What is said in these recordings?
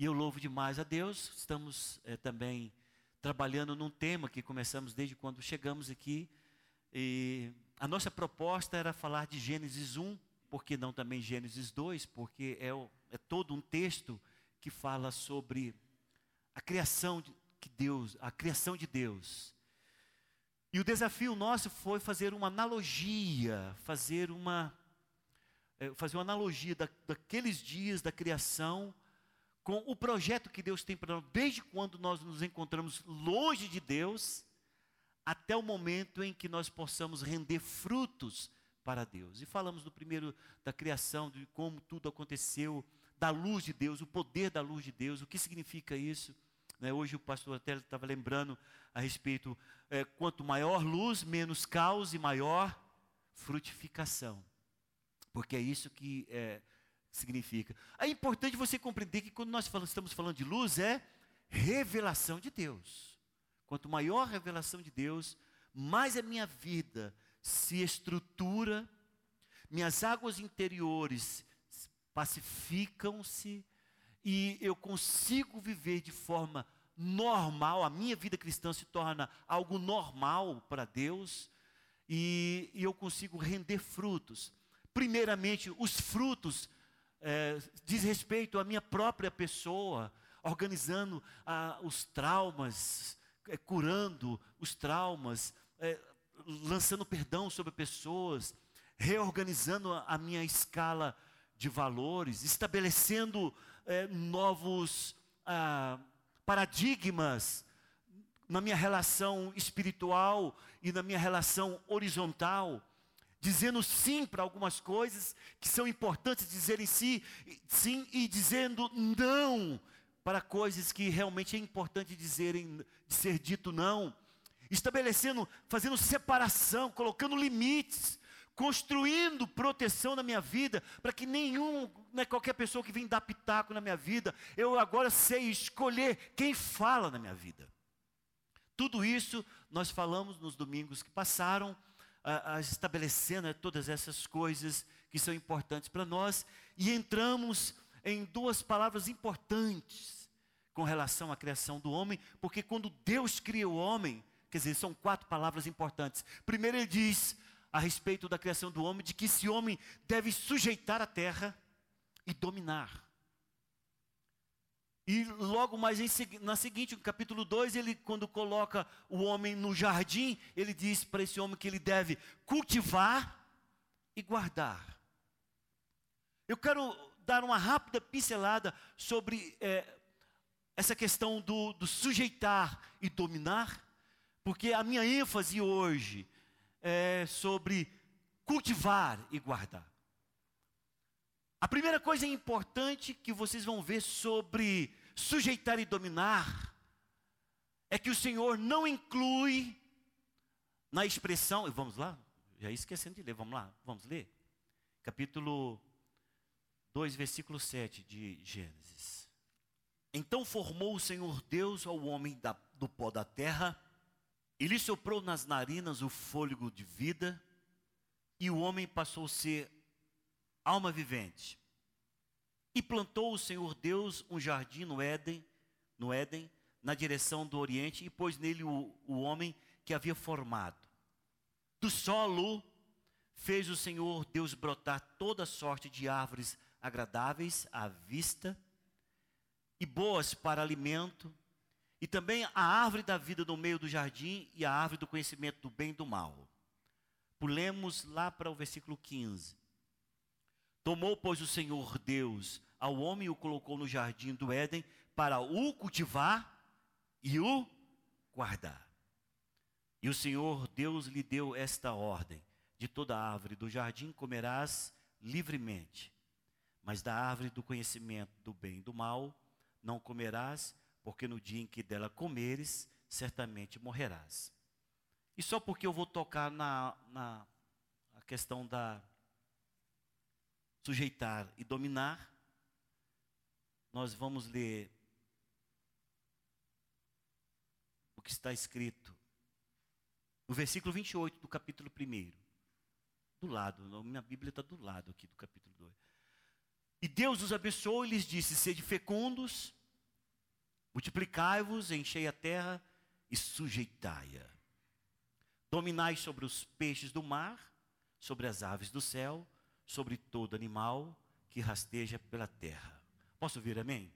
E eu louvo demais a Deus. Estamos é, também trabalhando num tema que começamos desde quando chegamos aqui. E a nossa proposta era falar de Gênesis 1, porque não também Gênesis 2, porque é, é todo um texto que fala sobre a criação de que Deus, a criação de Deus. E o desafio nosso foi fazer uma analogia, fazer uma é, fazer uma analogia da, daqueles dias da criação com o projeto que Deus tem para nós, desde quando nós nos encontramos longe de Deus, até o momento em que nós possamos render frutos para Deus. E falamos no primeiro da criação, de como tudo aconteceu, da luz de Deus, o poder da luz de Deus, o que significa isso. Né? Hoje o pastor até estava lembrando a respeito, é, quanto maior luz, menos caos e maior frutificação. Porque é isso que é, significa. É importante você compreender que quando nós estamos falando de luz, é revelação de Deus. Quanto maior a revelação de Deus, mais a minha vida se estrutura, minhas águas interiores pacificam-se e eu consigo viver de forma normal, a minha vida cristã se torna algo normal para Deus e, e eu consigo render frutos. Primeiramente, os frutos é, diz respeito à minha própria pessoa, organizando os traumas, é, curando os traumas, é, lançando perdão sobre pessoas, reorganizando a, a minha escala de valores, estabelecendo é, novos ah, paradigmas na minha relação espiritual e na minha relação horizontal dizendo sim para algumas coisas que são importantes dizerem sim, sim e dizendo não para coisas que realmente é importante dizerem, ser dito não, estabelecendo, fazendo separação, colocando limites, construindo proteção na minha vida, para que nenhum, né, qualquer pessoa que vem dar pitaco na minha vida, eu agora sei escolher quem fala na minha vida. Tudo isso nós falamos nos domingos que passaram, a, estabelecendo né, todas essas coisas que são importantes para nós e entramos em duas palavras importantes com relação à criação do homem, porque quando Deus cria o homem, quer dizer, são quatro palavras importantes. Primeiro, ele diz a respeito da criação do homem, de que esse homem deve sujeitar a terra e dominar. E logo mais em, na seguinte, no capítulo 2, ele quando coloca o homem no jardim, ele diz para esse homem que ele deve cultivar e guardar. Eu quero dar uma rápida pincelada sobre é, essa questão do, do sujeitar e dominar, porque a minha ênfase hoje é sobre cultivar e guardar. A primeira coisa importante que vocês vão ver sobre sujeitar e dominar é que o Senhor não inclui na expressão, vamos lá, já esquecendo de ler, vamos lá, vamos ler. Capítulo 2, versículo 7 de Gênesis. Então formou o Senhor Deus ao homem da, do pó da terra, e lhe soprou nas narinas o fôlego de vida, e o homem passou a ser alma vivente. E plantou o Senhor Deus um jardim no Éden, no Éden, na direção do Oriente, e pôs nele o, o homem que havia formado. Do solo fez o Senhor Deus brotar toda sorte de árvores agradáveis à vista e boas para alimento, e também a árvore da vida no meio do jardim e a árvore do conhecimento do bem e do mal. Pulemos lá para o versículo 15. Tomou, pois, o Senhor Deus ao homem e o colocou no jardim do Éden para o cultivar e o guardar. E o Senhor Deus lhe deu esta ordem: de toda árvore do jardim comerás livremente, mas da árvore do conhecimento do bem e do mal não comerás, porque no dia em que dela comeres, certamente morrerás. E só porque eu vou tocar na, na questão da sujeitar e dominar, nós vamos ler o que está escrito no versículo 28 do capítulo 1. Do lado, minha Bíblia está do lado aqui do capítulo 2. E Deus os abençoou e lhes disse: Sede fecundos Multiplicai-vos, enchei a terra e sujeitai-a. Dominai sobre os peixes do mar, sobre as aves do céu, sobre todo animal que rasteja pela terra. Posso ouvir amém?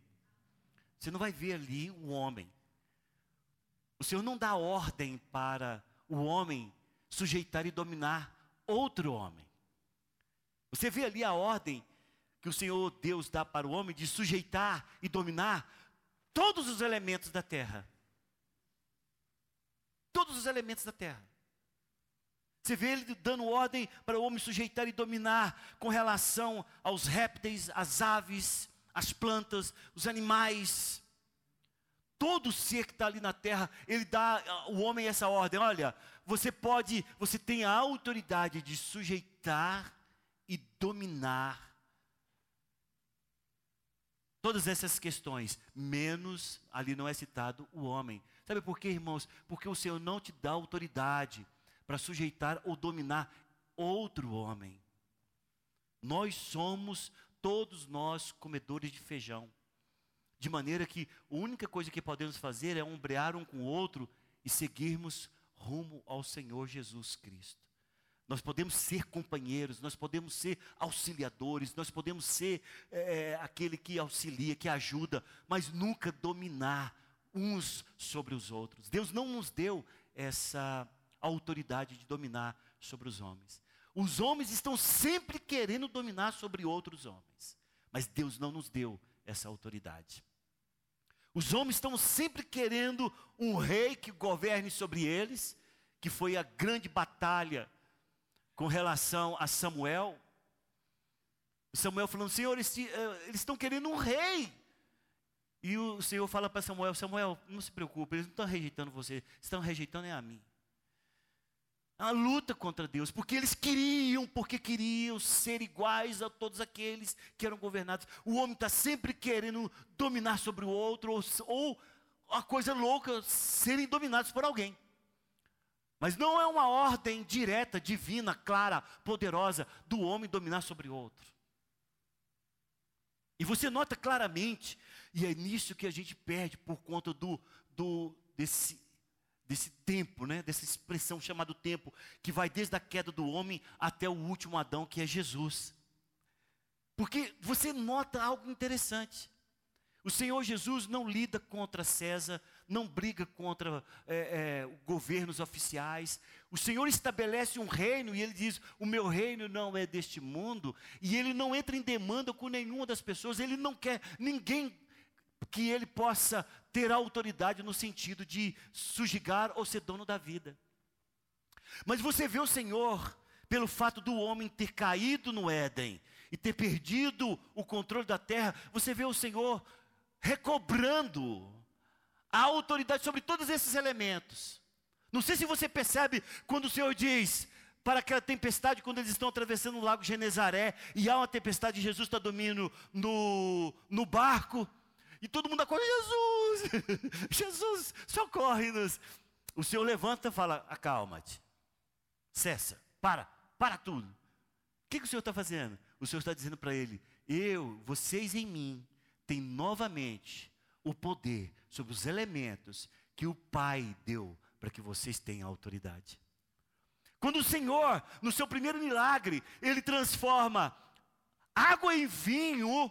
Você não vai ver ali o homem. O Senhor não dá ordem para o homem sujeitar e dominar outro homem. Você vê ali a ordem que o Senhor Deus dá para o homem de sujeitar e dominar todos os elementos da terra. Todos os elementos da terra. Você vê ele dando ordem para o homem sujeitar e dominar com relação aos répteis, às aves, às plantas, os animais. Todo ser que está ali na terra, ele dá ao homem essa ordem: olha, você pode, você tem a autoridade de sujeitar e dominar todas essas questões, menos ali não é citado o homem. Sabe por quê, irmãos? Porque o Senhor não te dá autoridade para sujeitar ou dominar outro homem. Nós somos, todos nós, comedores de feijão. De maneira que a única coisa que podemos fazer é ombrear um com o outro e seguirmos rumo ao Senhor Jesus Cristo. Nós podemos ser companheiros, nós podemos ser auxiliadores, nós podemos ser é, aquele que auxilia, que ajuda, mas nunca dominar uns sobre os outros. Deus não nos deu essa autoridade de dominar sobre os homens. Os homens estão sempre querendo dominar sobre outros homens, mas Deus não nos deu essa autoridade. Os homens estão sempre querendo um rei que governe sobre eles, que foi a grande batalha com relação a Samuel. Samuel falando, Senhor, eles, eh, eles estão querendo um rei. E o Senhor fala para Samuel, Samuel, não se preocupe, eles não estão rejeitando você, estão rejeitando é a mim. Uma luta contra Deus, porque eles queriam, porque queriam ser iguais a todos aqueles que eram governados. O homem está sempre querendo dominar sobre o outro, ou, ou a coisa louca, serem dominados por alguém. Mas não é uma ordem direta, divina, clara, poderosa do homem dominar sobre o outro. E você nota claramente, e é nisso que a gente perde por conta do, do desse desse tempo, né, dessa expressão chamada tempo, que vai desde a queda do homem até o último Adão, que é Jesus. Porque você nota algo interessante. O Senhor Jesus não lida contra César, não briga contra é, é, governos oficiais. O Senhor estabelece um reino e ele diz: O meu reino não é deste mundo. E ele não entra em demanda com nenhuma das pessoas, ele não quer ninguém que ele possa ter autoridade no sentido de sujigar ou ser dono da vida. Mas você vê o Senhor, pelo fato do homem ter caído no Éden e ter perdido o controle da terra, você vê o Senhor recobrando a autoridade sobre todos esses elementos. Não sei se você percebe quando o Senhor diz para aquela tempestade, quando eles estão atravessando o lago Genezaré, e há uma tempestade, Jesus está dormindo no, no barco, e todo mundo acorda, Jesus, Jesus, socorre-nos. O Senhor levanta e fala, acalma-te, cessa, para, para tudo. O que, que o Senhor está fazendo? O Senhor está dizendo para ele, eu, vocês em mim, têm novamente o poder sobre os elementos que o Pai deu para que vocês tenham autoridade. Quando o Senhor, no seu primeiro milagre, ele transforma água em vinho,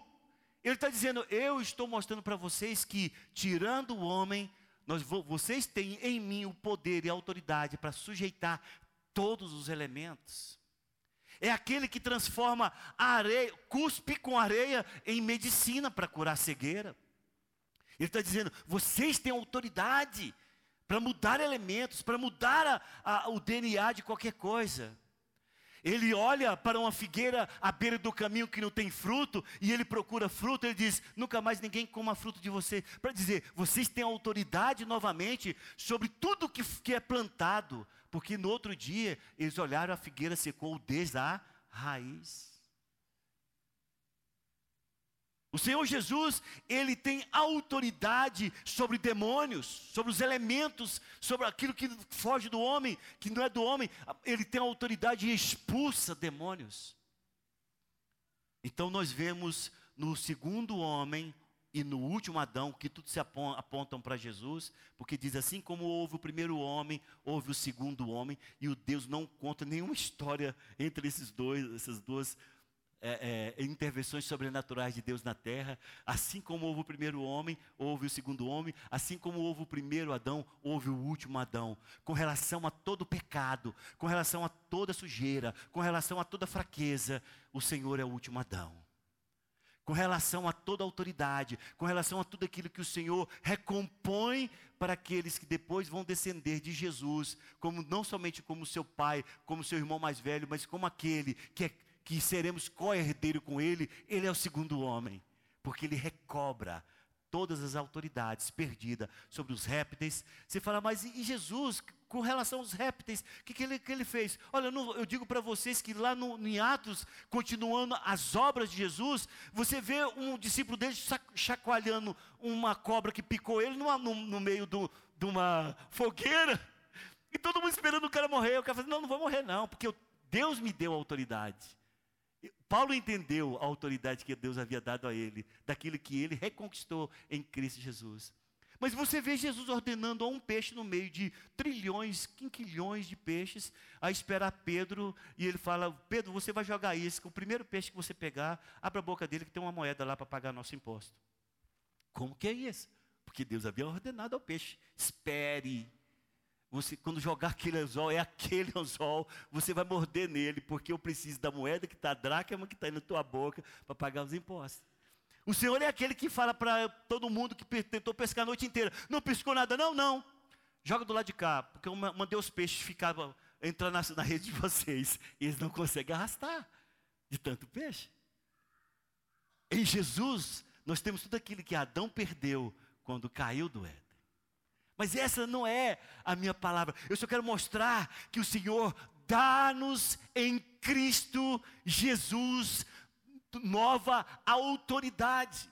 ele está dizendo: Eu estou mostrando para vocês que, tirando o homem, nós, vocês têm em mim o poder e a autoridade para sujeitar todos os elementos. É aquele que transforma areia, cuspe com areia em medicina para curar cegueira. Ele está dizendo: vocês têm autoridade para mudar elementos, para mudar a, a, o DNA de qualquer coisa. Ele olha para uma figueira à beira do caminho que não tem fruto, e ele procura fruto, ele diz: nunca mais ninguém coma fruto de você. Para dizer, vocês têm autoridade novamente sobre tudo que, que é plantado, porque no outro dia eles olharam a figueira secou desde a raiz. O Senhor Jesus, ele tem autoridade sobre demônios, sobre os elementos, sobre aquilo que foge do homem, que não é do homem. Ele tem autoridade e expulsa demônios. Então nós vemos no segundo homem e no último Adão, que tudo se apontam para Jesus, porque diz assim como houve o primeiro homem, houve o segundo homem, e o Deus não conta nenhuma história entre esses dois, essas duas é, é, intervenções sobrenaturais de Deus na terra. Assim como houve o primeiro homem, houve o segundo homem. Assim como houve o primeiro Adão, houve o último Adão. Com relação a todo pecado, com relação a toda sujeira, com relação a toda fraqueza, o Senhor é o último Adão com relação a toda autoridade, com relação a tudo aquilo que o Senhor recompõe para aqueles que depois vão descender de Jesus, como não somente como seu pai, como seu irmão mais velho, mas como aquele que, é, que seremos co-herdeiro com ele, ele é o segundo homem, porque ele recobra todas as autoridades perdidas sobre os répteis. Você fala, mas e Jesus, com relação aos répteis, o que, que, ele, que ele fez? Olha, eu, digo para vocês que lá no, em Atos, continuando as obras de Jesus, você vê um discípulo dele chacoalhando uma cobra que picou ele numa, no, no, meio do, de uma fogueira, e todo mundo esperando o cara morrer. O cara falou, não, não vou morrer não, porque eu, Deus me deu autoridade. Paulo entendeu a autoridade que Deus havia dado a ele, daquilo que ele reconquistou em Cristo Jesus. Mas você vê Jesus ordenando a um peixe no meio de trilhões, quinquilhões de peixes, a esperar Pedro, e ele fala: Pedro, você vai jogar isso, o primeiro peixe que você pegar, abra a boca dele que tem uma moeda lá para pagar nosso imposto. Como que é isso? Porque Deus havia ordenado ao peixe: espere. Você, quando jogar aquele anzol, é aquele anzol, você vai morder nele, porque eu preciso da moeda que está a dracma que está na tua boca para pagar os impostos. O Senhor é aquele que fala para todo mundo que tentou pescar a noite inteira. Não pescou nada, não, não. Joga do lado de cá, porque eu mandei os peixes ficar entrar na, na rede de vocês. E eles não conseguem arrastar de tanto peixe. Em Jesus, nós temos tudo aquilo que Adão perdeu quando caiu do Éden. Mas essa não é a minha palavra. Eu só quero mostrar que o Senhor dá-nos em Cristo Jesus nova autoridade.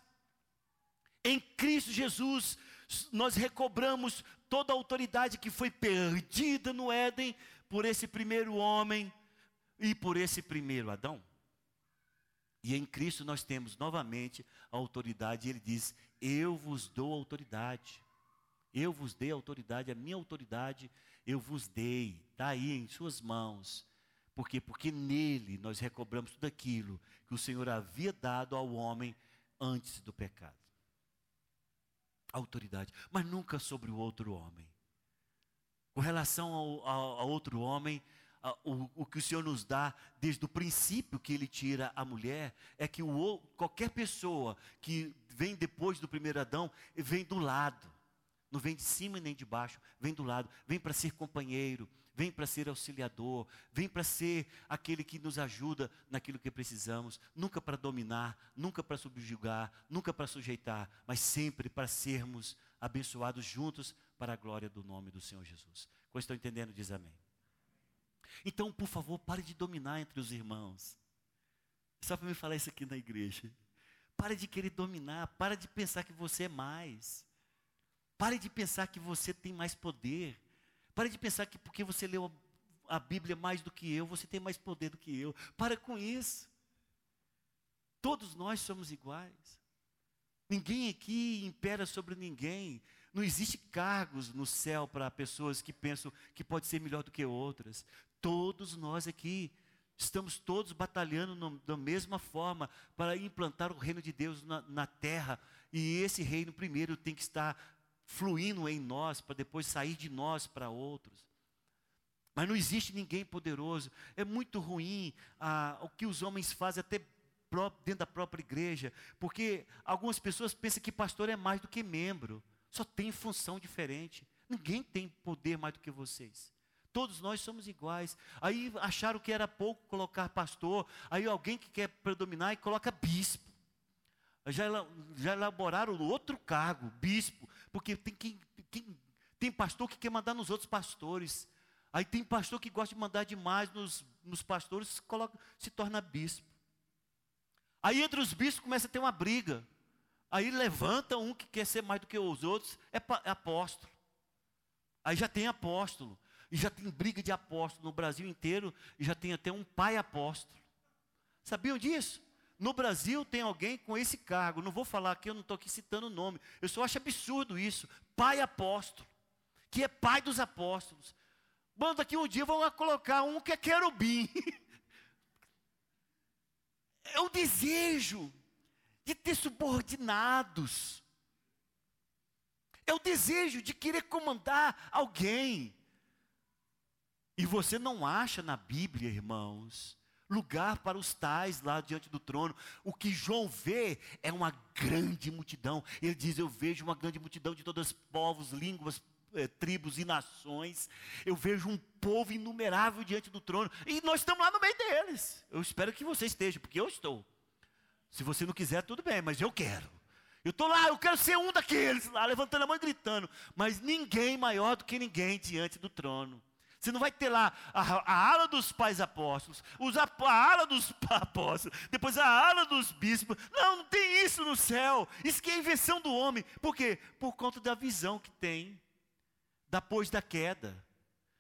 Em Cristo Jesus, nós recobramos toda a autoridade que foi perdida no Éden por esse primeiro homem e por esse primeiro Adão. E em Cristo nós temos novamente a autoridade, ele diz: Eu vos dou autoridade. Eu vos dei autoridade, a minha autoridade eu vos dei, está aí em suas mãos. Por quê? Porque nele nós recobramos tudo aquilo que o Senhor havia dado ao homem antes do pecado. Autoridade, mas nunca sobre o outro homem. Com relação ao, ao, ao outro homem, a, o, o, que o Senhor nos dá desde o princípio que Ele tira a mulher é que o, qualquer pessoa que vem depois do primeiro Adão vem do lado, não vem de cima nem de baixo, vem do lado, vem para ser companheiro, vem para ser auxiliador, vem para ser aquele que nos ajuda naquilo que precisamos, nunca para dominar, nunca para subjugar, nunca para sujeitar, mas sempre para sermos abençoados juntos para a glória do nome do Senhor Jesus. Quando estão entendendo, diz amém. Então, por favor, pare de dominar entre os irmãos. Só para me falar isso aqui na igreja. Pare de querer dominar, pare de pensar que você é mais. Pare de pensar que você tem mais poder. Pare de pensar que porque você leu a Bíblia mais do que eu, você tem mais poder do que eu. Para com isso. Todos nós somos iguais. Ninguém aqui impera sobre ninguém. Não existe cargos no céu para pessoas que pensam que pode ser melhor do que outras. Todos nós aqui estamos todos batalhando no, da mesma forma para implantar o reino de Deus na, na terra. E esse reino primeiro tem que estar fluindo em nós para depois sair de nós para outros. Mas não existe ninguém poderoso. É muito ruim ah, o que os homens fazem até dentro da própria igreja, porque algumas pessoas pensam que pastor é mais do que membro, só tem função diferente. Ninguém tem poder mais do que vocês. Todos nós somos iguais. Aí acharam que era pouco colocar pastor, aí alguém que quer predominar e coloca bispo já, já elaboraram outro cargo, bispo, porque tem, quem, quem, tem pastor que quer mandar nos outros pastores. Aí tem pastor que gosta de mandar demais nos, nos pastores, coloca, se torna bispo. Aí entre os bispos começa a ter uma briga. Aí levanta um que quer ser mais do que os outros, é, é apóstolo. Aí já tem apóstolo. E já tem briga de apóstolo no Brasil inteiro. E já tem até um pai apóstolo. Sabiam disso? No Brasil tem alguém com esse cargo, não vou falar aqui, eu não estou aqui citando o nome. Eu só acho absurdo isso. Pai apóstolo, que é pai dos apóstolos. Bom, daqui um dia vão colocar um que é querubim. É o desejo de ter subordinados. É o desejo de querer comandar alguém. E você não acha na Bíblia, irmãos, lugar para os tais lá diante do trono. O que João vê é uma grande multidão. Ele diz: Eu vejo uma grande multidão de todos os povos, línguas, eh, tribos e nações. Eu vejo um povo inumerável diante do trono. E nós estamos lá no meio deles. Eu espero que você esteja, porque eu estou. Se você não quiser, tudo bem, mas eu quero. Eu estou lá, eu quero ser um daqueles lá, levantando a mão e gritando. Mas ninguém maior do que ninguém diante do trono. Você não vai ter lá a, a ala dos pais apóstolos, os, a, a ala dos apóstolos, depois a ala dos bispos. Não, não tem isso no céu. Isso que é invenção do homem. Por quê? Por conta da visão que tem depois da queda.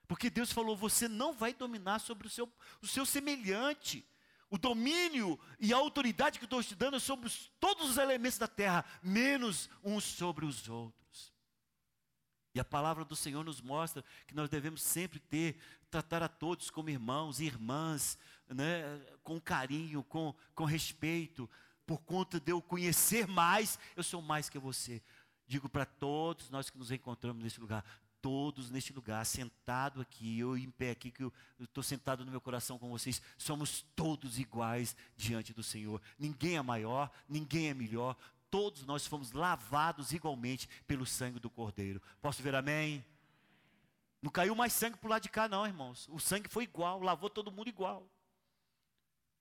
Porque Deus falou: você não vai dominar sobre o seu, o seu semelhante. O domínio e a autoridade que estou te dando é sobre os, todos os elementos da terra, menos uns sobre os outros. E a palavra do Senhor nos mostra que nós devemos sempre ter, tratar a todos como irmãos e irmãs, né, com carinho, com, com respeito, por conta de eu conhecer mais, eu sou mais que você. Digo para todos nós que nos encontramos nesse lugar, todos neste lugar, sentado aqui, eu em pé aqui, que eu estou sentado no meu coração com vocês, somos todos iguais diante do Senhor. Ninguém é maior, ninguém é melhor, todos nós fomos lavados igualmente pelo sangue do Cordeiro. Posso ver amém? Não caiu mais sangue para o lado de cá, não, irmãos. O sangue foi igual, lavou todo mundo igual.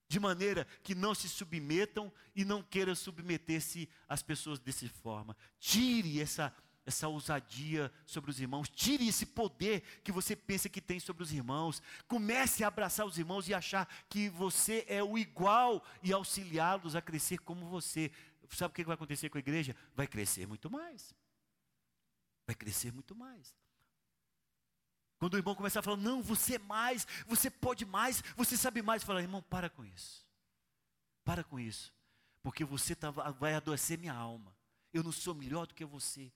De maneira que não se submetam e não queiram submeter-se às pessoas dessa forma. Tire essa essa ousadia sobre os irmãos, tire esse poder que você pensa que tem sobre os irmãos, comece a abraçar os irmãos e achar que você é o igual e auxiliá-los a crescer como você. Sabe o que vai acontecer com a igreja? Vai crescer muito mais. Vai crescer muito mais. Quando o irmão começar a falar, não, você é mais, você pode mais, você sabe mais, fala, irmão, para com isso. Para com isso. Porque você tá, vai adoecer minha alma. Eu não sou melhor do que você.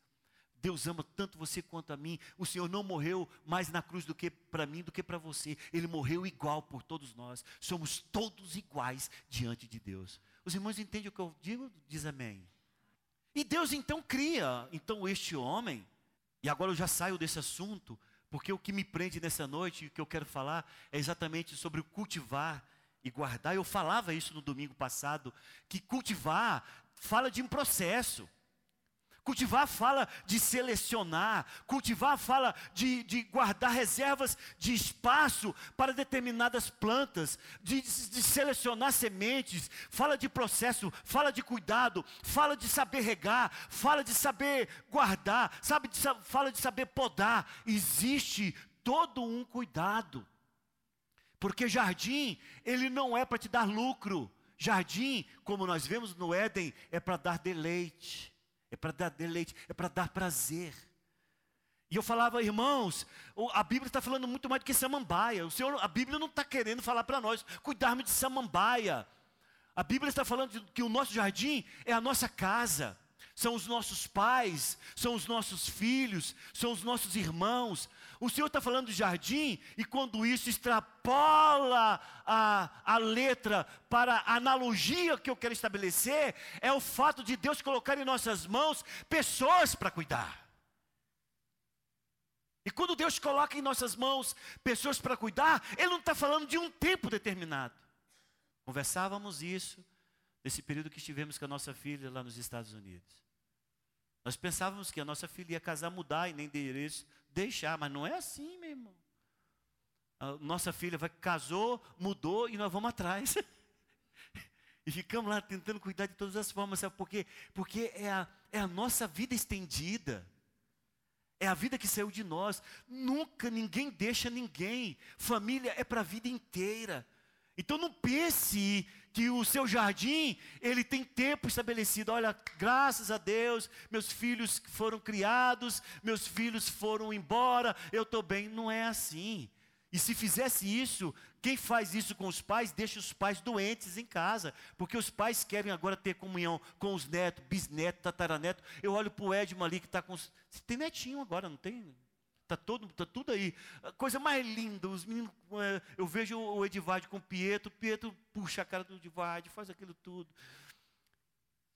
Deus ama tanto você quanto a mim. O Senhor não morreu mais na cruz do que para mim, do que para você. Ele morreu igual por todos nós. Somos todos iguais diante de Deus. Os irmãos entendem o que eu digo? Diz amém. E Deus então cria, então este homem, e agora eu já saio desse assunto, porque o que me prende nessa noite, o que eu quero falar, é exatamente sobre o cultivar e guardar. Eu falava isso no domingo passado, que cultivar fala de um processo. Cultivar fala de selecionar, cultivar fala de, de guardar reservas de espaço para determinadas plantas, de, de, selecionar sementes, fala de processo, fala de cuidado, fala de saber regar, fala de saber guardar, sabe de, fala de saber podar. Existe todo um cuidado, porque jardim, ele não é para te dar lucro, jardim, como nós vemos no Éden, é para dar deleite é para dar deleite, é para dar prazer. E eu falava, irmãos, a Bíblia está falando muito mais do que samambaia. O Senhor, a Bíblia não está querendo falar para nós cuidarmos de samambaia. A Bíblia está falando que o nosso jardim é a nossa casa, são os nossos pais, são os nossos filhos, são os nossos irmãos. O Senhor está falando de jardim, e quando isso extrapola a, a letra para a analogia que eu quero estabelecer, é o fato de Deus colocar em nossas mãos pessoas para cuidar. E quando Deus coloca em nossas mãos pessoas para cuidar, Ele não está falando de um tempo determinado. Conversávamos isso nesse período que estivemos com a nossa filha lá nos Estados Unidos. Nós pensávamos que a nossa filha ia casar, mudar e nem endereço, deixar, mas não é assim, meu irmão. A nossa filha vai, casou, mudou e nós vamos atrás. e ficamos lá tentando cuidar de todas as formas, sabe por quê? Porque é a, é a nossa vida estendida. É a vida que saiu de nós. Nunca ninguém deixa ninguém. Família é para a vida inteira. Então não pense que o seu jardim, ele tem tempo estabelecido. Olha, graças a Deus, meus filhos foram criados, meus filhos foram embora, eu estou bem. Não é assim. E se fizesse isso, quem faz isso com os pais, deixa os pais doentes em casa, porque os pais querem agora ter comunhão com os netos, bisnetos, tataranetos. Eu olho para o Edmo ali que está com. Tem netinho agora, não tem? Está tá tudo aí. Coisa mais linda. Os meninos, é, eu vejo o Edivard com o Pietro, Pietro puxa a cara do Edivard, faz aquilo tudo.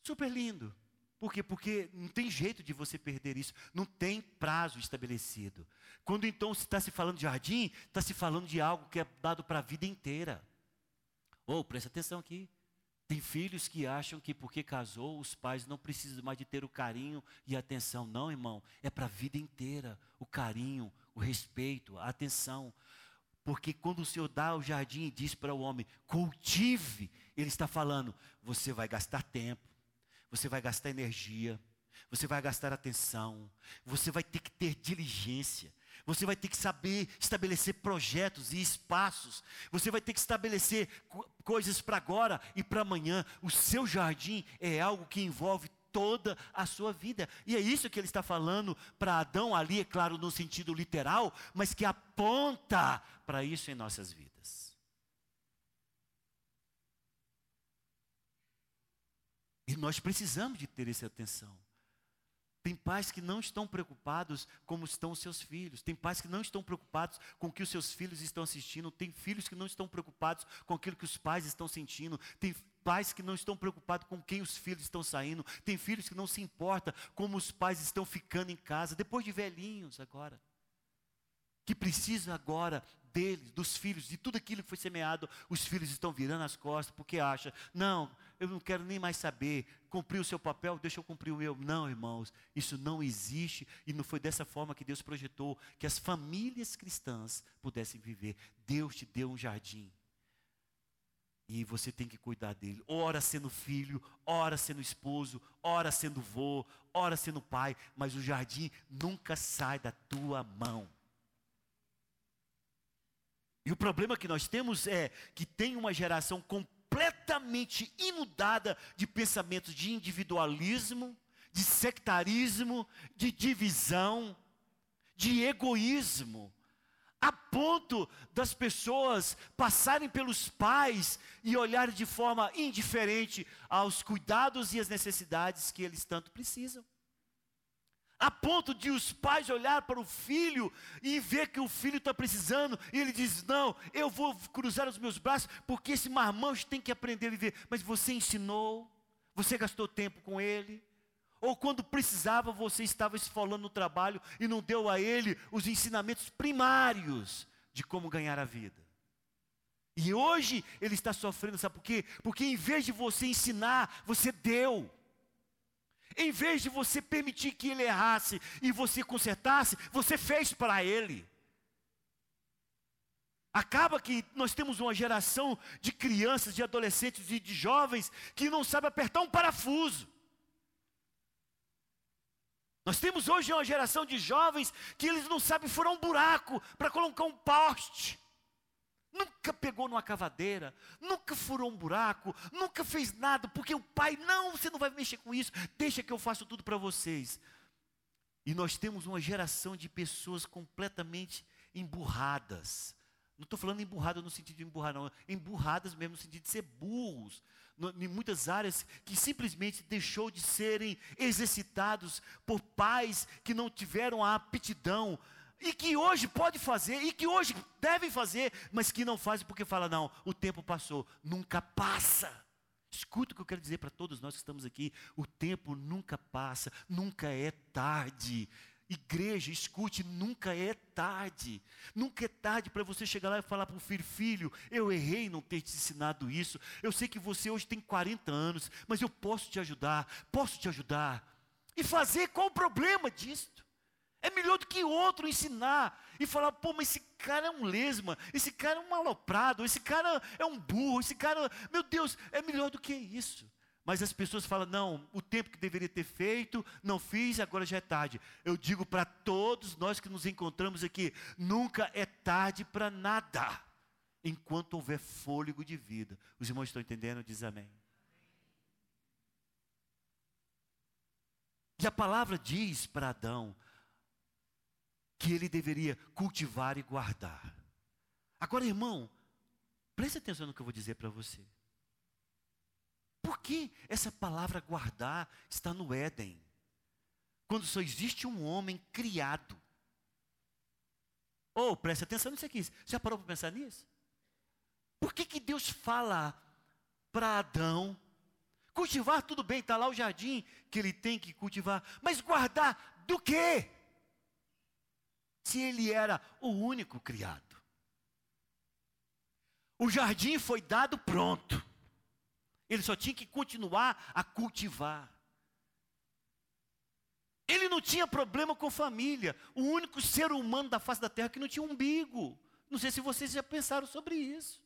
Super lindo. Por quê? Porque não tem jeito de você perder isso. Não tem prazo estabelecido. Quando então se está se falando de jardim, está se falando de algo que é dado para a vida inteira. Ou, oh, presta atenção aqui. Tem filhos que acham que porque casou, os pais não precisam mais de ter o carinho e a atenção. Não, irmão. É para a vida inteira. O carinho, o respeito, a atenção. Porque quando o Senhor dá o jardim e diz para o homem, cultive, Ele está falando, você vai gastar tempo você vai gastar energia, você vai gastar atenção, você vai ter que ter diligência, você vai ter que saber estabelecer projetos e espaços, você vai ter que estabelecer co coisas para agora e para amanhã. O seu jardim é algo que envolve toda a sua vida. E é isso que ele está falando para Adão ali, é claro, no sentido literal, mas que aponta para isso em nossas vidas. E nós precisamos de ter essa atenção. Tem pais que não estão preocupados como estão os seus filhos. Tem pais que não estão preocupados com o que os seus filhos estão assistindo. Tem filhos que não estão preocupados com aquilo que os pais estão sentindo. Tem pais que não estão preocupados com quem os filhos estão saindo. Tem filhos que não se importa como os pais estão ficando em casa, depois de velhinhos agora. Que precisa agora deles, dos filhos, de tudo aquilo que foi semeado, os filhos estão virando as costas porque acha, não, eu não quero nem mais saber, cumprir o seu papel, deixa eu cumprir o meu. Não, irmãos, isso não existe e não foi dessa forma que Deus projetou que as famílias cristãs pudessem viver. Deus te deu um jardim. E você tem que cuidar dele. Ora sendo filho, ora sendo esposo, ora sendo vô, ora sendo pai, mas o jardim nunca sai da tua mão. E o problema que nós temos é que tem uma geração completamente inundada de pensamentos de individualismo, de sectarismo, de divisão, de egoísmo, a ponto das pessoas passarem pelos pais e olharem de forma indiferente aos cuidados e às necessidades que eles tanto precisam. A ponto de os pais olhar para o filho e ver que o filho está precisando, e ele diz: Não, eu vou cruzar os meus braços, porque esse marmanjo tem que aprender a viver. Mas você ensinou, você gastou tempo com ele, ou quando precisava, você estava esfolando no trabalho e não deu a ele os ensinamentos primários de como ganhar a vida. E hoje ele está sofrendo, sabe por quê? Porque em vez de você ensinar, você deu. Em vez de você permitir que ele errasse e você consertasse, você fez para ele. Acaba que nós temos uma geração de crianças, de adolescentes e de jovens que não sabe apertar um parafuso. Nós temos hoje uma geração de jovens que eles não sabem furar um buraco para colocar um poste nunca pegou numa cavadeira, nunca furou um buraco, nunca fez nada, porque o pai, não, você não vai mexer com isso, deixa que eu faço tudo para vocês. E nós temos uma geração de pessoas completamente emburradas. Não estou falando emburrada no sentido de emburrar, não. Emburradas mesmo no sentido de ser burros. Em muitas áreas que simplesmente deixou de serem exercitados por pais que não tiveram a aptidão e que hoje pode fazer, e que hoje devem fazer, mas que não fazem porque fala, não, o tempo passou, nunca passa. Escuta o que eu quero dizer para todos nós que estamos aqui: o tempo nunca passa, nunca é tarde. Igreja, escute, nunca é tarde. Nunca é tarde para você chegar lá e falar para o filho: Filho, eu errei em não ter te ensinado isso. Eu sei que você hoje tem 40 anos, mas eu posso te ajudar, posso te ajudar. E fazer qual o problema disto? É melhor do que outro ensinar e falar, pô, mas esse cara é um lesma, esse cara é um aloprado, esse cara é um burro, esse cara, meu Deus, é melhor do que isso. Mas as pessoas falam, não, o tempo que deveria ter feito, não fiz, agora já é tarde. Eu digo para todos nós que nos encontramos aqui, nunca é tarde para nada, enquanto houver fôlego de vida. Os irmãos estão entendendo? Diz amém. E a palavra diz para Adão, que ele deveria cultivar e guardar. Agora, irmão, preste atenção no que eu vou dizer para você. Por que essa palavra guardar está no Éden? Quando só existe um homem criado. Ou, oh, preste atenção nisso aqui. Você já parou para pensar nisso? Por que, que Deus fala para Adão? Cultivar, tudo bem, está lá o jardim que ele tem que cultivar. Mas guardar do quê? Se ele era o único criado. O jardim foi dado pronto. Ele só tinha que continuar a cultivar. Ele não tinha problema com família. O único ser humano da face da terra que não tinha umbigo. Não sei se vocês já pensaram sobre isso.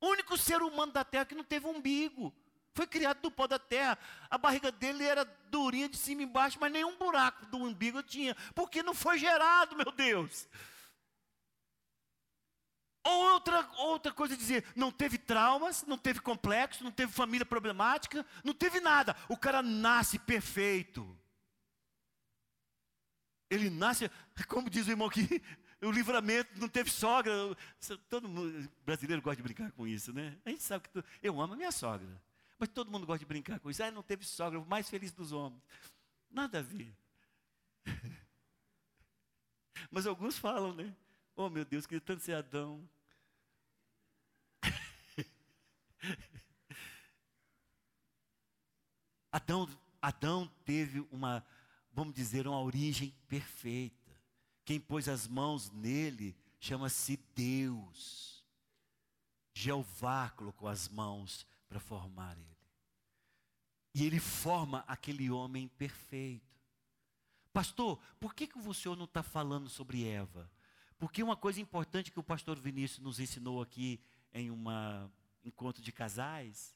O único ser humano da terra que não teve umbigo. Foi criado do pó da terra. A barriga dele era durinha de cima e embaixo, mas nenhum buraco do umbigo tinha. Porque não foi gerado, meu Deus. Ou outra, outra coisa dizer, não teve traumas, não teve complexo, não teve família problemática, não teve nada. O cara nasce perfeito. Ele nasce, como diz o irmão aqui, o livramento, não teve sogra. Todo mundo, brasileiro gosta de brincar com isso, né? A gente sabe que eu amo a minha sogra. Mas todo mundo gosta de brincar com isso. Ah, não teve sogra, o mais feliz dos homens. Nada a ver. Mas alguns falam, né? Oh meu Deus, queria tanto ser Adão. Adão, Adão teve uma, vamos dizer, uma origem perfeita. Quem pôs as mãos nele chama-se Deus. Jeová colocou as mãos para formar ele. E ele forma aquele homem perfeito. Pastor, por que, que o senhor não está falando sobre Eva? Porque uma coisa importante que o pastor Vinícius nos ensinou aqui em um encontro de casais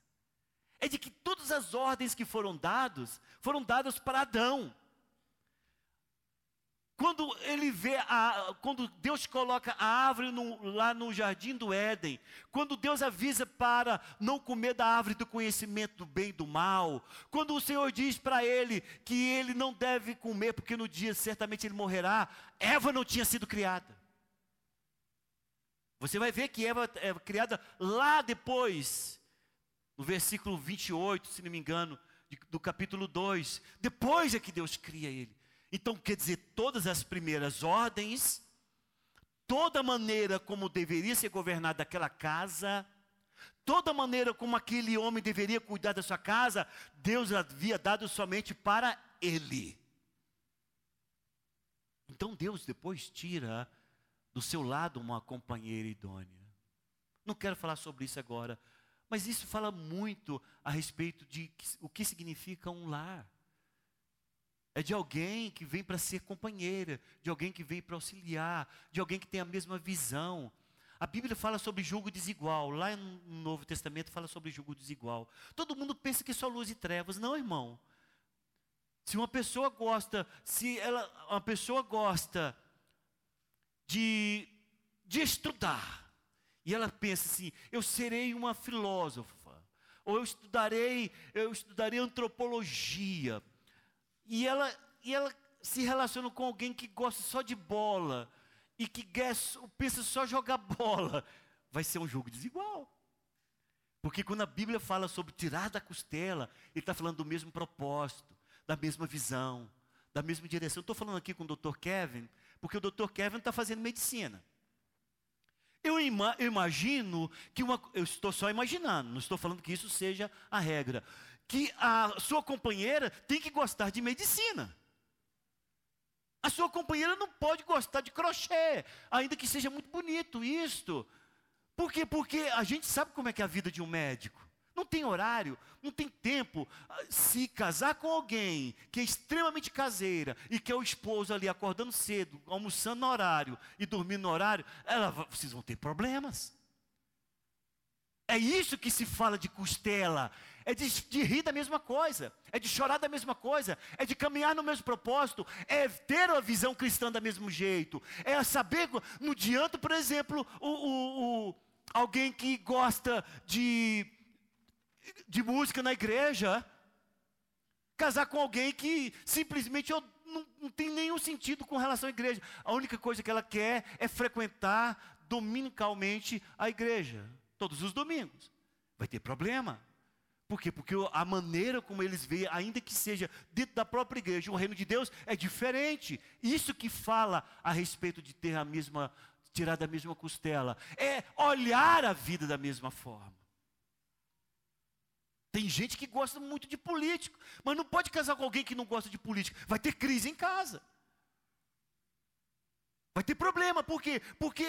é de que todas as ordens que foram dadas foram dadas para Adão. Quando ele vê, a, quando Deus coloca a árvore no, lá no jardim do Éden, quando Deus avisa para não comer da árvore do conhecimento do bem e do mal, quando o Senhor diz para ele que ele não deve comer porque no dia certamente ele morrerá, Eva não tinha sido criada. Você vai ver que Eva é criada lá depois, no versículo 28, se não me engano, do capítulo 2. Depois é que Deus cria ele. Então, quer dizer, todas as primeiras ordens, toda maneira como deveria ser governada aquela casa, toda maneira como aquele homem deveria cuidar da sua casa, Deus havia dado somente para ele. Então Deus depois tira do seu lado uma companheira idônea. Não quero falar sobre isso agora, mas isso fala muito a respeito de o que significa um lar. É de alguém que vem para ser companheira, de alguém que vem para auxiliar, de alguém que tem a mesma visão. A Bíblia fala sobre julgo desigual. Lá no Novo Testamento fala sobre julgo desigual. Todo mundo pensa que é só luz e trevas. Não, irmão. Se uma pessoa gosta, se ela, uma pessoa gosta de, de estudar, e ela pensa assim, eu serei uma filósofa, ou eu estudarei, eu estudarei antropologia, e ela, e ela se relaciona com alguém que gosta só de bola e que pensa só jogar bola, vai ser um jogo desigual. Porque quando a Bíblia fala sobre tirar da costela, ele está falando do mesmo propósito, da mesma visão, da mesma direção. Estou falando aqui com o Dr. Kevin, porque o Dr. Kevin está fazendo medicina. Eu, eu imagino que uma. Eu estou só imaginando, não estou falando que isso seja a regra que a sua companheira tem que gostar de medicina. A sua companheira não pode gostar de crochê, ainda que seja muito bonito isto. Por quê? Porque a gente sabe como é que é a vida de um médico. Não tem horário, não tem tempo. Se casar com alguém que é extremamente caseira e que é o esposo ali acordando cedo, almoçando no horário e dormindo no horário, ela, vocês vão ter problemas. É isso que se fala de costela. É de, de, rir da mesma coisa, é de chorar da mesma coisa, é de caminhar no mesmo propósito, é ter a visão cristã do mesmo jeito, é saber, no diante, por exemplo, o, o, o, alguém que gosta de, de música na igreja, casar com alguém que simplesmente eu, não, não tem nenhum sentido com relação à igreja. A única coisa que ela quer é frequentar dominicalmente a igreja, todos os domingos. Vai ter problema. Por quê? Porque a maneira como eles veem, ainda que seja dentro da própria igreja, o reino de Deus é diferente. Isso que fala a respeito de ter a mesma, tirar da mesma costela, é olhar a vida da mesma forma. Tem gente que gosta muito de político, mas não pode casar com alguém que não gosta de político. Vai ter crise em casa. Vai ter problema, por quê? Porque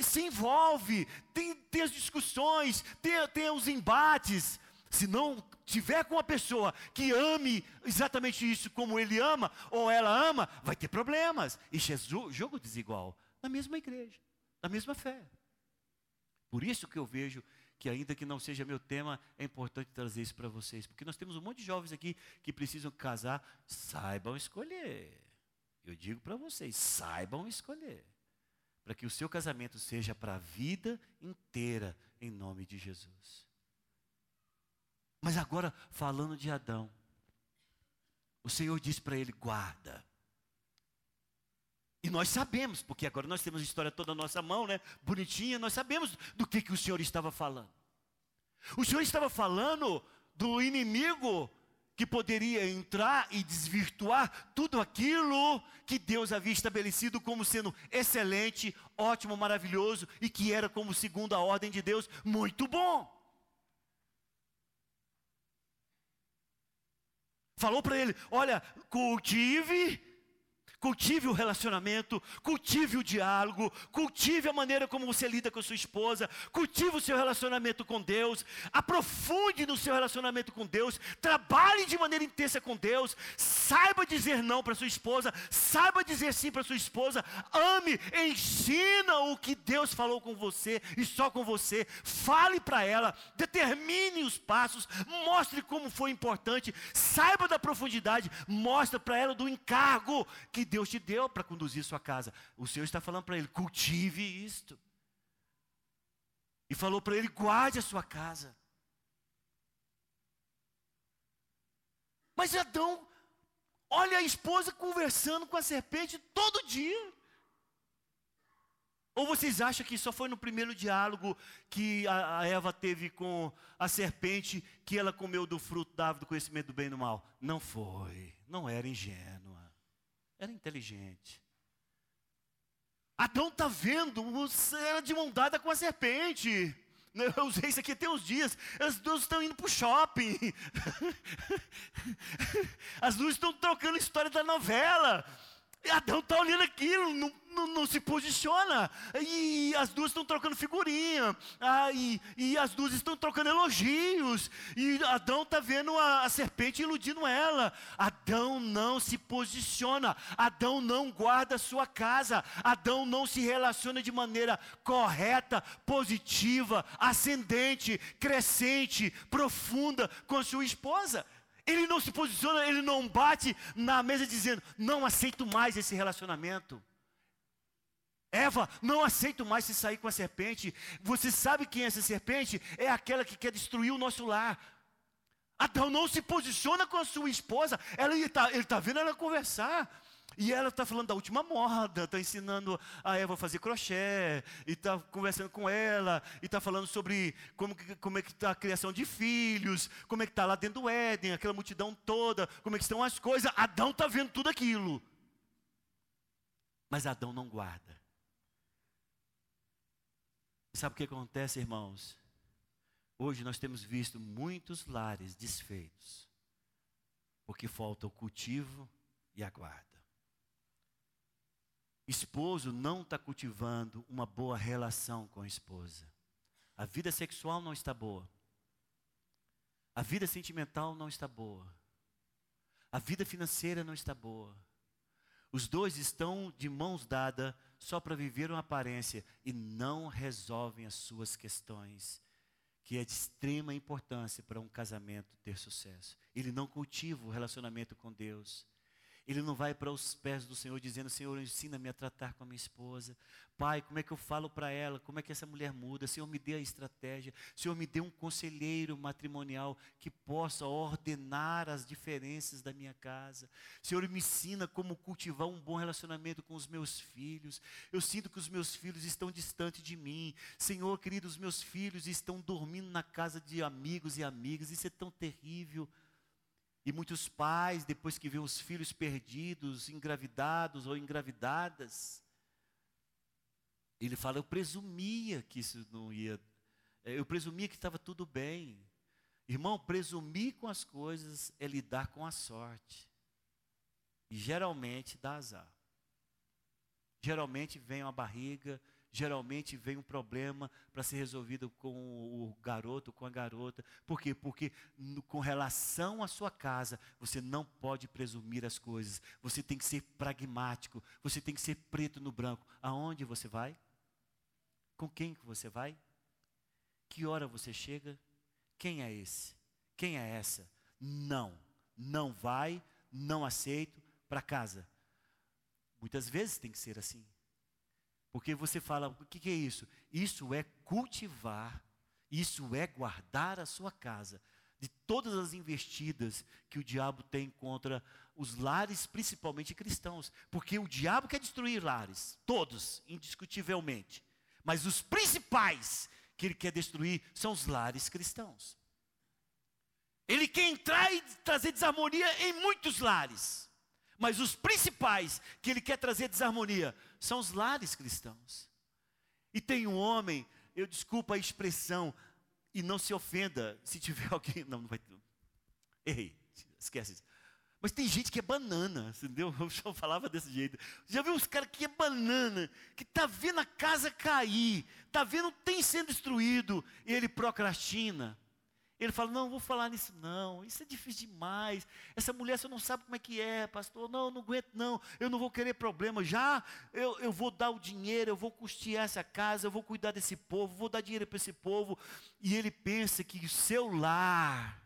se envolve, tem, tem as discussões, tem, tem os embates. Se não tiver com uma pessoa que ame exatamente isso como ele ama, ou ela ama, vai ter problemas. Isso é jogo desigual na mesma igreja, na mesma fé. Por isso que eu vejo que, ainda que não seja meu tema, é importante trazer isso para vocês. Porque nós temos um monte de jovens aqui que precisam casar, saibam escolher. Eu digo para vocês, saibam escolher. Para que o seu casamento seja para a vida inteira, em nome de Jesus. Mas agora, falando de Adão, o Senhor diz para ele: guarda. E nós sabemos, porque agora nós temos a história toda na nossa mão, né? Bonitinha, nós sabemos do que, que o Senhor estava falando. O Senhor estava falando do inimigo que poderia entrar e desvirtuar tudo aquilo que Deus havia estabelecido como sendo excelente, ótimo, maravilhoso e que era como segundo a ordem de Deus, muito bom. Falou para ele: olha, cultive Cultive o relacionamento, cultive o diálogo, cultive a maneira como você lida com a sua esposa, cultive o seu relacionamento com Deus, aprofunde no seu relacionamento com Deus, trabalhe de maneira intensa com Deus, saiba dizer não para sua esposa, saiba dizer sim para sua esposa, ame, ensina o que Deus falou com você e só com você, fale para ela, determine os passos, mostre como foi importante, saiba da profundidade, mostre para ela do encargo que Deus te deu para conduzir sua casa. O Senhor está falando para ele: cultive isto. E falou para ele: guarde a sua casa. Mas Adão, olha a esposa conversando com a serpente todo dia. Ou vocês acham que só foi no primeiro diálogo que a, Eva teve com a serpente que ela comeu do fruto da árvore do conhecimento do bem e do mal? Não foi, não era ingênua. Era inteligente. Adão está vendo, era de mão dada com a serpente. Eu usei isso aqui até uns dias. As duas estão indo para o shopping. As duas estão trocando história da novela. Adão está olhando aquilo, não, não, não, se posiciona. E as duas estão trocando figurinha. Ah, e, e, as duas estão trocando elogios. E Adão está vendo a, a, serpente iludindo ela. Adão não se posiciona. Adão não guarda sua casa. Adão não se relaciona de maneira correta, positiva, ascendente, crescente, profunda com sua esposa. Ele não se posiciona, ele não bate na mesa dizendo: não aceito mais esse relacionamento. Eva, não aceito mais se sair com a serpente. Você sabe quem é essa serpente? É aquela que quer destruir o nosso lar. Adão não se posiciona com a sua esposa. Ela, ele está tá vendo ela conversar. E ela está falando da última moda, está ensinando a Eva a fazer crochê, e está conversando com ela, e está falando sobre como, como é que está a criação de filhos, como é que está lá dentro do Éden, aquela multidão toda, como é que estão as coisas. Adão está vendo tudo aquilo. Mas Adão não guarda. Sabe o que acontece, irmãos? Hoje nós temos visto muitos lares desfeitos, porque falta o cultivo e a guarda. Esposo não está cultivando uma boa relação com a esposa. A vida sexual não está boa. A vida sentimental não está boa. A vida financeira não está boa. Os dois estão de mãos dadas só para viver uma aparência e não resolvem as suas questões, que é de extrema importância para um casamento ter sucesso. Ele não cultiva o relacionamento com Deus Ele não vai para os pés do Senhor dizendo: Senhor, ensina-me a tratar com a minha esposa. Pai, como é que eu falo para ela? Como é que essa mulher muda? Senhor, me dê a estratégia. Senhor, me dê um conselheiro matrimonial que possa ordenar as diferenças da minha casa. Senhor, me ensina como cultivar um bom relacionamento com os meus filhos. Eu sinto que os meus filhos estão distantes de mim. Senhor, querido, os meus filhos estão dormindo na casa de amigos e amigas. Isso é tão terrível. E muitos pais, depois que vêem os filhos perdidos, engravidados ou engravidadas, ele fala: Eu presumia que isso não ia. Eh, eu presumia que estava tudo bem. Irmão, presumir com as coisas é lidar com a sorte. E geralmente dá azar. Geralmente vem uma barriga, geralmente vem um problema para ser resolvido com o garoto, com a garota. Por quê? Porque no, com relação à sua casa, você não pode presumir as coisas. Você tem que ser pragmático, você tem que ser preto no branco. Aonde você vai? Com quem que você vai? Que hora você chega? Quem é esse? Quem é essa? Não, não vai, não aceito para casa. Muitas vezes tem que ser assim. Porque você fala, o que, é isso? Isso é cultivar, isso é guardar a sua casa de todas as investidas que o diabo tem contra os lares, principalmente cristãos. Porque o diabo quer destruir lares, todos, indiscutivelmente. Mas os principais que ele quer destruir são os lares cristãos. Ele quer entrar e trazer desarmonia em muitos lares. Mas os principais que ele quer trazer desarmonia são os lares cristãos. E tem um homem, eu desculpa a expressão, e não se ofenda se tiver alguém. Não, não vai. Errei, esquece isso. Mas tem gente que é banana, entendeu? Eu falava desse jeito. Já viu uns caras que é banana, que tá vendo a casa cair, tá vendo tem sendo destruído, e ele procrastina. Ele fala: Não, vou falar nisso, não. Isso é difícil demais. Essa mulher você não sabe como é que é, pastor. Não, não aguento, não. Eu não vou querer problema. Já eu, eu vou dar o dinheiro, eu vou custear essa casa, eu vou cuidar desse povo, vou dar dinheiro para esse povo. E ele pensa que o seu lar,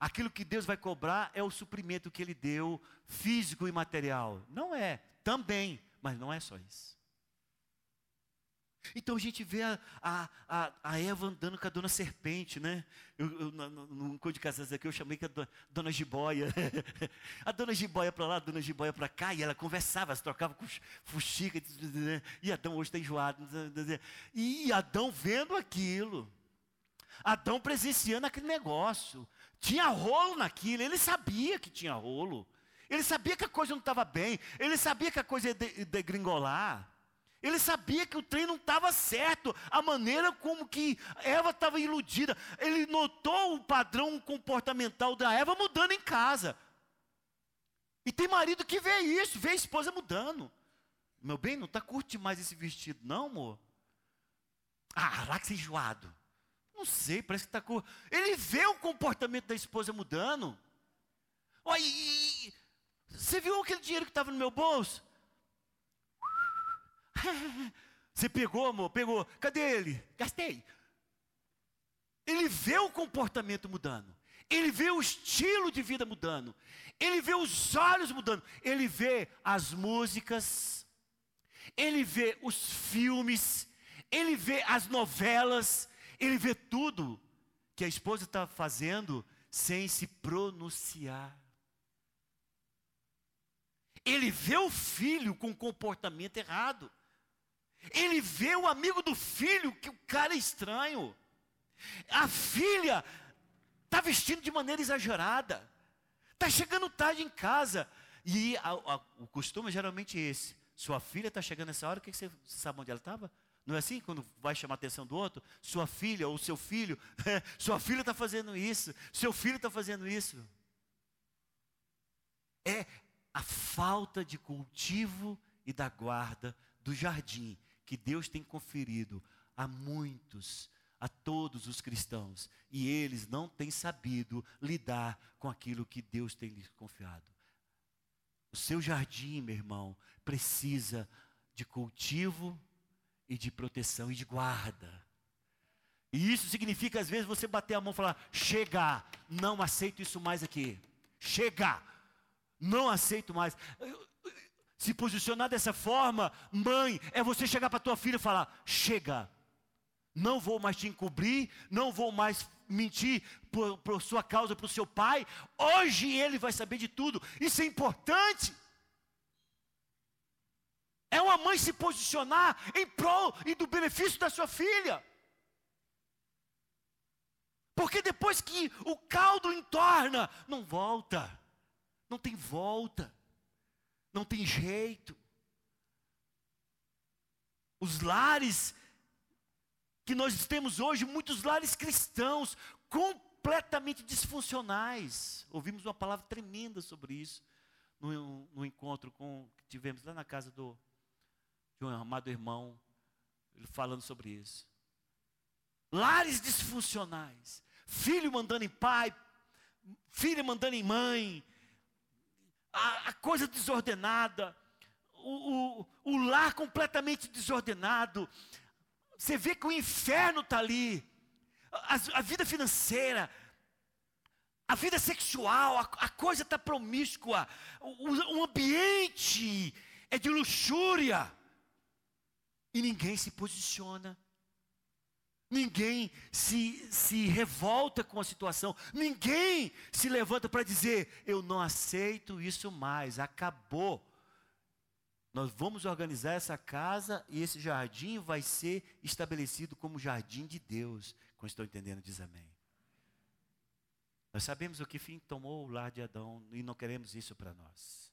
aquilo que Deus vai cobrar, é o suprimento que ele deu, físico e material. Não é, também, mas não é só isso. Então a gente vê a, a, a, Eva andando com a dona serpente, né? Eu, eu, no, Código de Casais aqui eu chamei que a dona, Jiboia. a dona Jiboia para lá, a dona Jiboia para cá, e ela conversava, se trocava com fuxica, e Adão hoje está enjoado. E Adão vendo aquilo. Adão presenciando aquele negócio. Tinha rolo naquilo, ele sabia que tinha rolo. Ele sabia que a coisa não estava bem, ele sabia que a coisa ia degringolar. Ele sabia que o trem não estava certo, a maneira como que Eva estava iludida. Ele notou o padrão comportamental da Eva mudando em casa. E tem marido que vê isso, vê a esposa mudando. Meu bem, não está curte mais esse vestido, não, amor? Ah, lá que você é enjoado. Não sei, parece que está curto. Ele vê o comportamento da esposa mudando. Olha, e, você viu aquele dinheiro que estava no meu bolso? Você pegou, amor? Pegou. Cadê ele? Gastei. Ele vê o comportamento mudando. Ele vê o estilo de vida mudando. Ele vê os olhos mudando. Ele vê as músicas. Ele vê os filmes. Ele vê as novelas. Ele vê tudo que a esposa está fazendo sem se pronunciar. Ele vê o filho com comportamento errado. Ele vê o amigo do filho, que o cara é estranho. A filha está vestindo de maneira exagerada. Está chegando tarde em casa. E a, a, o costume é geralmente esse. Sua filha está chegando nessa hora, o que, que você, você sabe onde ela estava? Não é assim quando vai chamar a atenção do outro? Sua filha ou seu filho, sua filha está fazendo isso, seu filho está fazendo isso. É a falta de cultivo e da guarda do jardim que Deus tem conferido a muitos, a todos os cristãos, e eles não têm sabido lidar com aquilo que Deus tem lhes confiado. O seu jardim, meu irmão, precisa de cultivo e de proteção e de guarda. E isso significa, às vezes, você bater a mão e falar: chega, não aceito isso mais aqui. Chega. Não aceito mais. Se posicionar dessa forma, mãe, é você chegar para tua filha e falar: chega, não vou mais te encobrir, não vou mais mentir por, por sua causa para o seu pai. Hoje ele vai saber de tudo. Isso é importante. É uma mãe se posicionar em prol e do benefício da sua filha. Porque depois que o caldo entorna, não volta. Não tem volta. Não tem jeito. Os lares que nós temos hoje, muitos lares cristãos, completamente disfuncionais. Ouvimos uma palavra tremenda sobre isso no, no encontro com, que tivemos lá na casa do, de um amado irmão, ele falando sobre isso. Lares disfuncionais, filho mandando em pai, filha mandando em mãe, a, a coisa desordenada, o, o, o lar completamente desordenado, você vê que o inferno está ali. A, a, vida financeira, a vida sexual, a, a coisa está promíscua. O, o, ambiente é de luxúria. E ninguém se posiciona. Ninguém se, se revolta com a situação. Ninguém se levanta para dizer: Eu não aceito isso mais, acabou. Nós vamos organizar essa casa e esse jardim vai ser estabelecido como jardim de Deus. Como estou entendendo, diz amém. Nós sabemos o que fim tomou o lar de Adão e não queremos isso para nós.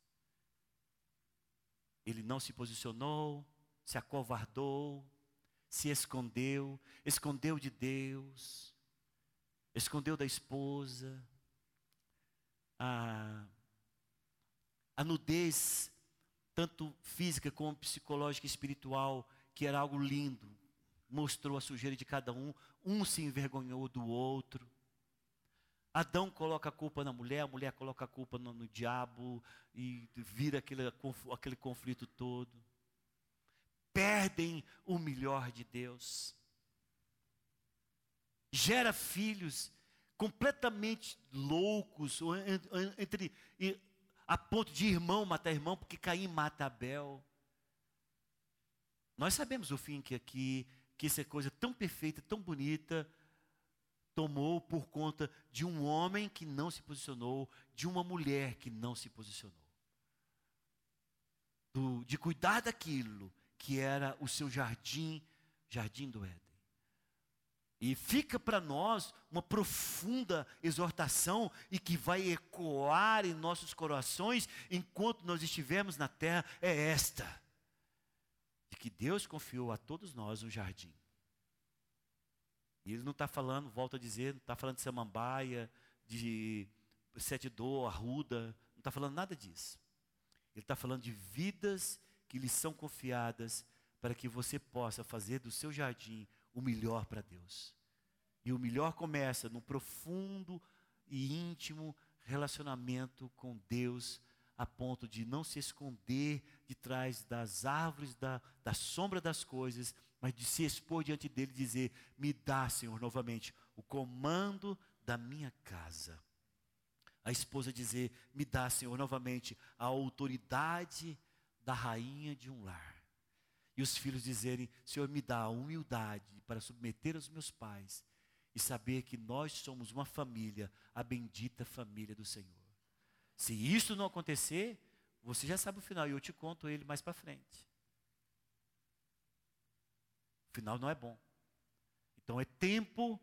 Ele não se posicionou, se acovardou, se escondeu, escondeu de Deus, escondeu da esposa. A, a nudez tanto física como psicológica e espiritual, que era algo lindo. Mostrou a sujeira de cada um, um se envergonhou do outro. Adão coloca a culpa na mulher, a mulher coloca a culpa no, no diabo e vira aquele, aquele conflito todo. Perdem o melhor de Deus. Gera filhos completamente loucos, entre, a ponto de irmão matar irmão, porque Caim mata Abel. Nós sabemos o fim que aqui, que essa coisa tão perfeita, tão bonita, tomou por conta de um homem que não se posicionou, de uma mulher que não se posicionou. Do, de cuidar daquilo que era o seu jardim, jardim do Éden. E fica para nós uma profunda exortação e que vai ecoar em nossos corações enquanto nós estivermos na terra, é esta: de que Deus confiou a todos nós um jardim. E Ele não está falando, volto a dizer, não está falando de samambaia, de sete dor, arruda, não está falando nada disso. Ele está falando de vidas que lhe são confiadas para que você possa fazer do seu jardim o melhor para Deus. E o melhor começa no profundo e íntimo relacionamento com Deus, a ponto de não se esconder de trás das árvores, da, da sombra das coisas, mas de se expor diante dele e dizer: Me dá, Senhor, novamente, o comando da minha casa. A esposa dizer: Me dá, Senhor, novamente, a autoridade da rainha de um lar. E os filhos dizerem: Senhor, me dá a humildade para submeter aos meus pais e saber que nós somos uma família, a bendita família do Senhor. Se isso não acontecer, você já sabe o final e eu te conto ele mais para frente. O final não é bom. Então é tempo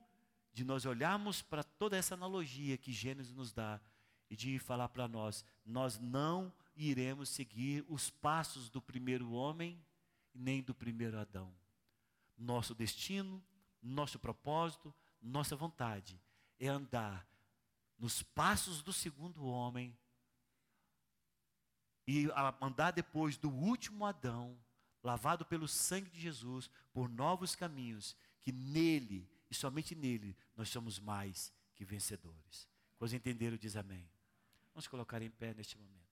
de nós olharmos para toda essa analogia que Gênesis nos dá e de falar para nós: nós não iremos seguir os passos do primeiro homem nem do primeiro Adão. Nosso destino, nosso propósito, nossa vontade é andar nos passos do segundo homem e andar depois do último Adão, lavado pelo sangue de Jesus, por novos caminhos, que nele e somente nele nós somos mais que vencedores. Quando entenderam, diz amém. Vamos colocar em pé neste momento.